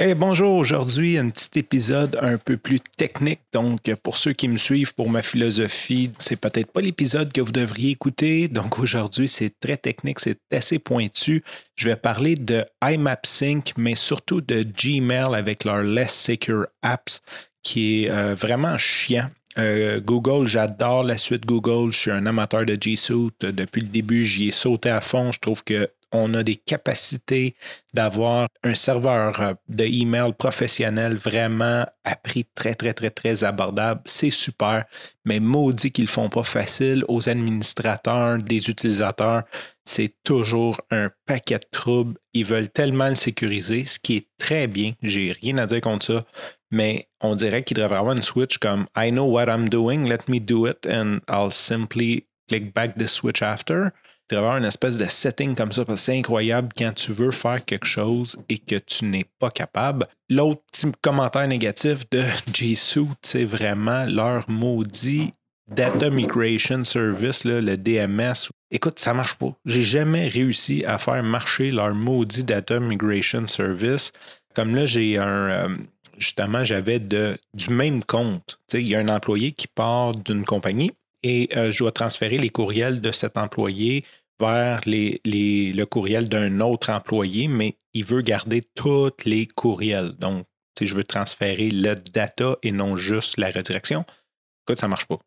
Hey, bonjour, aujourd'hui un petit épisode un peu plus technique. Donc, pour ceux qui me suivent pour ma philosophie, c'est peut-être pas l'épisode que vous devriez écouter. Donc, aujourd'hui, c'est très technique, c'est assez pointu. Je vais parler de IMAP-Sync, mais surtout de Gmail avec leur Less Secure Apps, qui est euh, vraiment chiant. Euh, Google, j'adore la suite Google. Je suis un amateur de G Suite. Depuis le début, j'y ai sauté à fond. Je trouve que on a des capacités d'avoir un serveur euh, de email professionnel vraiment à prix très, très, très, très abordable. C'est super, mais maudit qu'ils ne font pas facile aux administrateurs, des utilisateurs. C'est toujours un paquet de troubles. Ils veulent tellement le sécuriser, ce qui est très bien. J'ai rien à dire contre ça, mais on dirait qu'il devrait avoir une switch comme I know what I'm doing, let me do it, and I'll simply click back the switch after tu avoir une espèce de setting comme ça, parce que c'est incroyable quand tu veux faire quelque chose et que tu n'es pas capable. L'autre petit commentaire négatif de Suite, c'est vraiment leur maudit Data Migration Service, le DMS. Écoute, ça marche pas. J'ai jamais réussi à faire marcher leur maudit Data Migration Service. Comme là, j'ai un. Euh, justement, j'avais du même compte. Il y a un employé qui part d'une compagnie et euh, je dois transférer les courriels de cet employé vers les, le courriel d'un autre employé, mais il veut garder tous les courriels. Donc, si je veux transférer le data et non juste la redirection, écoute, ça ne marche pas.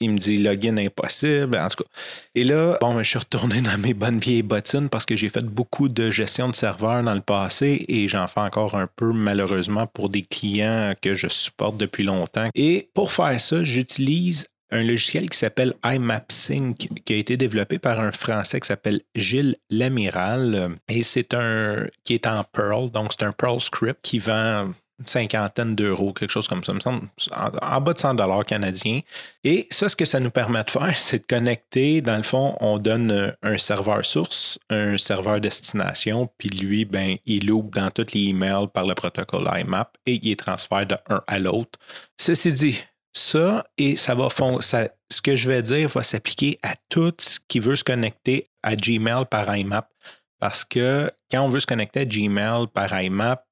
Il me dit login impossible, en tout cas. Et là, bon, je suis retourné dans mes bonnes vieilles bottines parce que j'ai fait beaucoup de gestion de serveurs dans le passé et j'en fais encore un peu malheureusement pour des clients que je supporte depuis longtemps. Et pour faire ça, j'utilise un logiciel qui s'appelle IMAPSync, qui a été développé par un Français qui s'appelle Gilles Lamiral. Et c'est un qui est en Perl, donc c'est un Perl script qui vend une cinquantaine d'euros, quelque chose comme ça, me semble, en, bas de 100 dollars canadiens. Et ça, ce que ça nous permet de faire, c'est de connecter, dans le fond, on donne un serveur source, un serveur destination, puis lui, ben, il ouvre dans tous les emails par le protocole IMAP et il est transfère de un à l'autre. Ceci dit, ça, et ça va ça, ce que je vais dire va s'appliquer à tout ce qui veut se connecter à Gmail par IMAP. Parce que quand on veut se connecter à Gmail par IMAP,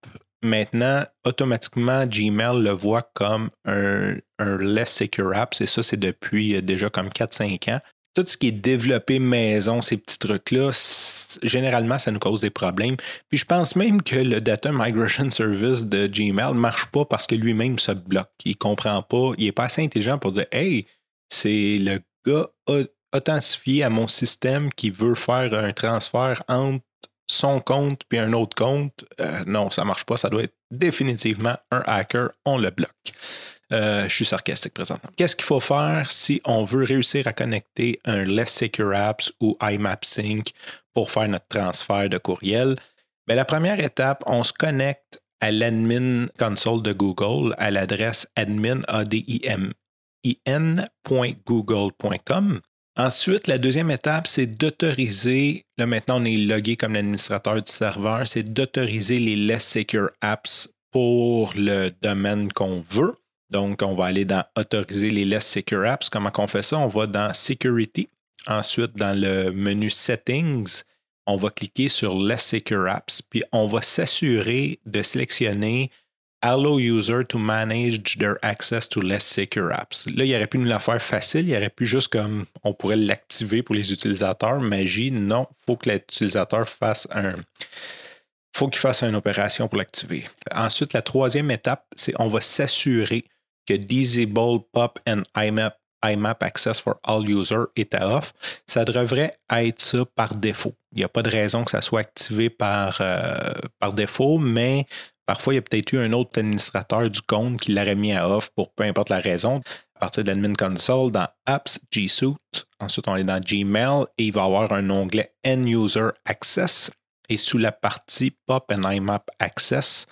maintenant, automatiquement, Gmail le voit comme un, un less secure app. Et ça, c'est depuis euh, déjà comme 4-5 ans tout ce qui est développé maison, ces petits trucs-là, généralement, ça nous cause des problèmes. Puis je pense même que le Data Migration Service de Gmail ne marche pas parce que lui-même se bloque. Il ne comprend pas. Il n'est pas assez intelligent pour dire Hey, c'est le gars authentifié à mon système qui veut faire un transfert entre son compte puis un autre compte. Euh, non, ça ne marche pas. Ça doit être définitivement un hacker. On le bloque. Euh, je suis sarcastique présentement. Qu'est-ce qu'il faut faire si on veut réussir à connecter un Less Secure Apps ou IMAP Sync pour faire notre transfert de courriel? Bien, la première étape, on se connecte à l'admin console de Google à l'adresse admin, Ensuite, la deuxième étape, c'est d'autoriser, là maintenant on est logué comme l'administrateur du serveur, c'est d'autoriser les Less Secure Apps pour le domaine qu'on veut. Donc, on va aller dans Autoriser les Less Secure Apps. Comment on fait ça? On va dans Security. Ensuite, dans le menu Settings, on va cliquer sur Less Secure Apps, puis on va s'assurer de sélectionner Allow user to manage their access to less secure apps. Là, il aurait pu nous la faire facile, il aurait pu juste comme on pourrait l'activer pour les utilisateurs. Magie, non, il faut que l'utilisateur fasse un, faut qu'il fasse une opération pour l'activer. Ensuite, la troisième étape, c'est on va s'assurer que Disable Pop and IMAP, Access for All Users est à off. Ça devrait être ça par défaut. Il n'y a pas de raison que ça soit activé par, euh, par défaut, mais parfois, il y a peut-être eu un autre administrateur du compte qui l'aurait mis à off pour peu importe la raison. À partir de l'admin console, dans Apps, G Suite. Ensuite, on est dans Gmail et il va y avoir un onglet End User Access. Et sous la partie Pop and IMAP Access,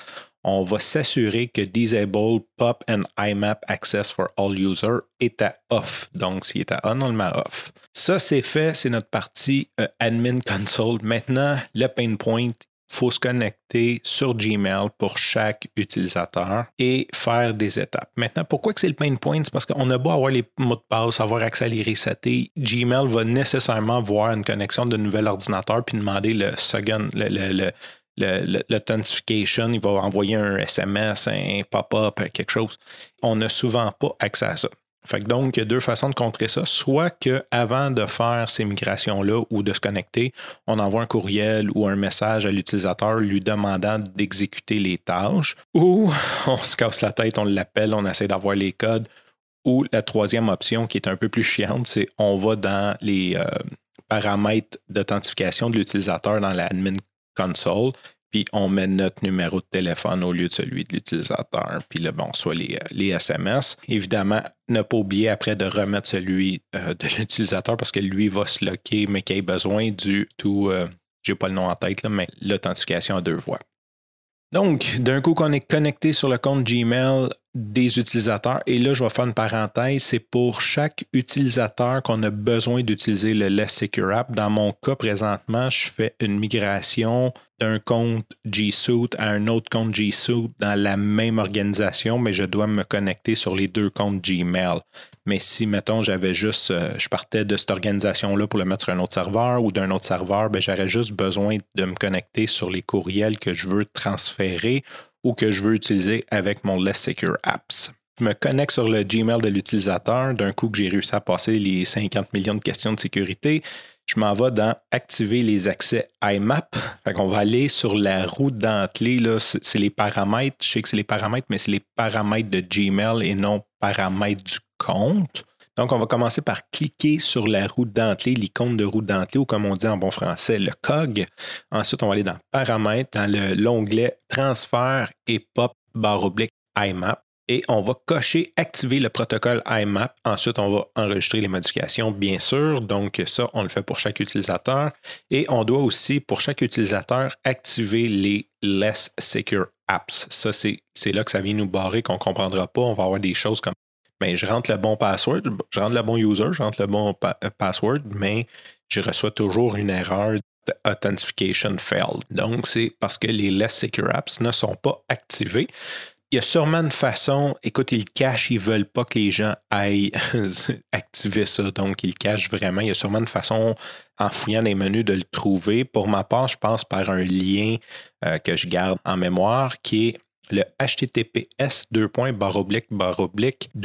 on va s'assurer que Disable Pop and IMAP Access for All Users est à off. Donc, s'il est à on, on le met off. Ça, c'est fait, c'est notre partie euh, Admin Console. Maintenant, le pain point, faut se connecter sur Gmail pour chaque utilisateur et faire des étapes. Maintenant, pourquoi que c'est le pain point? C'est parce qu'on a beau avoir les mots de passe, avoir accès à les Gmail va nécessairement voir une connexion de nouvel ordinateur puis demander le second, le, l'authentification, il va envoyer un SMS, un pop-up, quelque chose. On n'a souvent pas accès à ça. Fait donc, il y a deux façons de contrer ça. Soit qu'avant de faire ces migrations-là ou de se connecter, on envoie un courriel ou un message à l'utilisateur lui demandant d'exécuter les tâches, ou on se casse la tête, on l'appelle, on essaie d'avoir les codes. Ou la troisième option qui est un peu plus chiante, c'est on va dans les euh, paramètres d'authentification de l'utilisateur dans l'admin console, puis on met notre numéro de téléphone au lieu de celui de l'utilisateur, puis là, bon, soit les, SMS. Évidemment, ne pas oublier après de remettre celui euh, de l'utilisateur parce que lui va se locker, mais qu'il ait besoin du tout, euh, j'ai pas le nom en tête, là, mais l'authentification à deux voies. Donc, d'un coup qu'on est connecté sur le compte Gmail des utilisateurs, et là, je vais faire une parenthèse, c'est pour chaque utilisateur qu'on a besoin d'utiliser le Less Secure App. Dans mon cas, présentement, je fais une migration d'un compte G Suite à un autre compte G Suite dans la même organisation, mais je dois me connecter sur les deux comptes Gmail. Mais si, mettons, j'avais juste, euh, je partais de cette organisation-là pour le mettre sur un autre serveur ou d'un autre serveur, ben, j'aurais juste besoin de me connecter sur les courriels que je veux transférer ou que je veux utiliser avec mon Less Secure Apps. Je me connecte sur le Gmail de l'utilisateur. D'un coup que j'ai réussi à passer les 50 millions de questions de sécurité, je m'en vais dans Activer les accès IMAP. Fait qu'on va aller sur la roue dentelée. C'est les paramètres. Je sais que c'est les paramètres, mais c'est les paramètres de Gmail et non paramètres du compte. Donc, on va commencer par cliquer sur la roue dentelée, l'icône de roue dentelée, ou comme on dit en bon français, le COG. Ensuite, on va aller dans Paramètres, dans l'onglet Transfert et Pop barre oblique IMAP et on va cocher activer le protocole IMAP. Ensuite, on va enregistrer les modifications, bien sûr. Donc, ça, on le fait pour chaque utilisateur. Et on doit aussi, pour chaque utilisateur, activer les Less Secure Apps. Ça, c'est là que ça vient nous barrer, qu'on ne comprendra pas. On va avoir des choses comme ben, je rentre le bon password, je rentre le bon user, je rentre le bon euh, password, mais je reçois toujours une erreur Authentication failed. Donc, c'est parce que les Less Secure Apps ne sont pas activés il y a sûrement une façon, écoute, ils cachent, ils veulent pas que les gens aillent activer ça, donc ils cachent vraiment. Il y a sûrement une façon, en fouillant les menus, de le trouver. Pour ma part, je pense par un lien euh, que je garde en mémoire qui est le https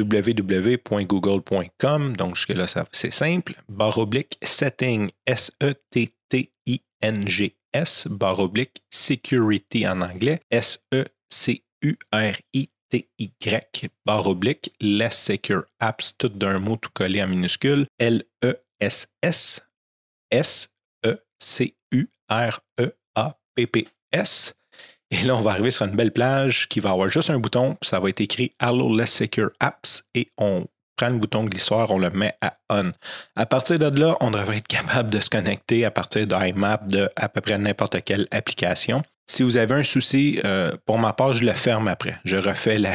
www.google.com. Donc, jusque-là, c'est simple. Barre setting, S-E-T-T-I-N-G-S, barre security en anglais, S-E-C U-R-I-T-Y, barre Less Secure Apps, tout d'un mot tout collé en minuscule, L-E-S-S, S-E-C-U-R-E-A-P-P-S. Et là, on va arriver sur une belle plage qui va avoir juste un bouton, ça va être écrit Hello Less Secure Apps et on prend le bouton glissoir, on le met à on. À partir de là, on devrait être capable de se connecter à partir d'IMAP de à peu près n'importe quelle application. Si vous avez un souci, euh, pour ma part, je le ferme après. Je refais la.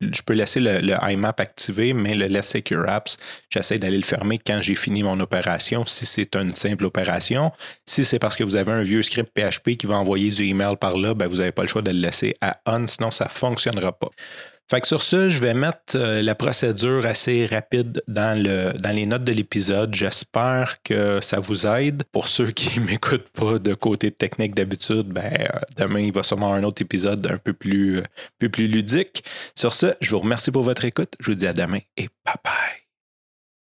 je peux laisser le, IMAP activé, mais le Less Secure Apps, j'essaie d'aller le fermer quand j'ai fini mon opération, si c'est une simple opération. Si c'est parce que vous avez un vieux script PHP qui va envoyer du email par là, ben vous n'avez pas le choix de le laisser à on, sinon ça ne fonctionnera pas. Fait que sur ce, je vais mettre euh, la procédure assez rapide dans, le, dans les notes de l'épisode. J'espère que ça vous aide. Pour ceux qui ne m'écoutent pas de côté technique d'habitude, ben, euh, demain, il va sûrement un autre épisode un peu plus, euh, peu plus ludique. Sur ce, je vous remercie pour votre écoute. Je vous dis à demain et bye bye.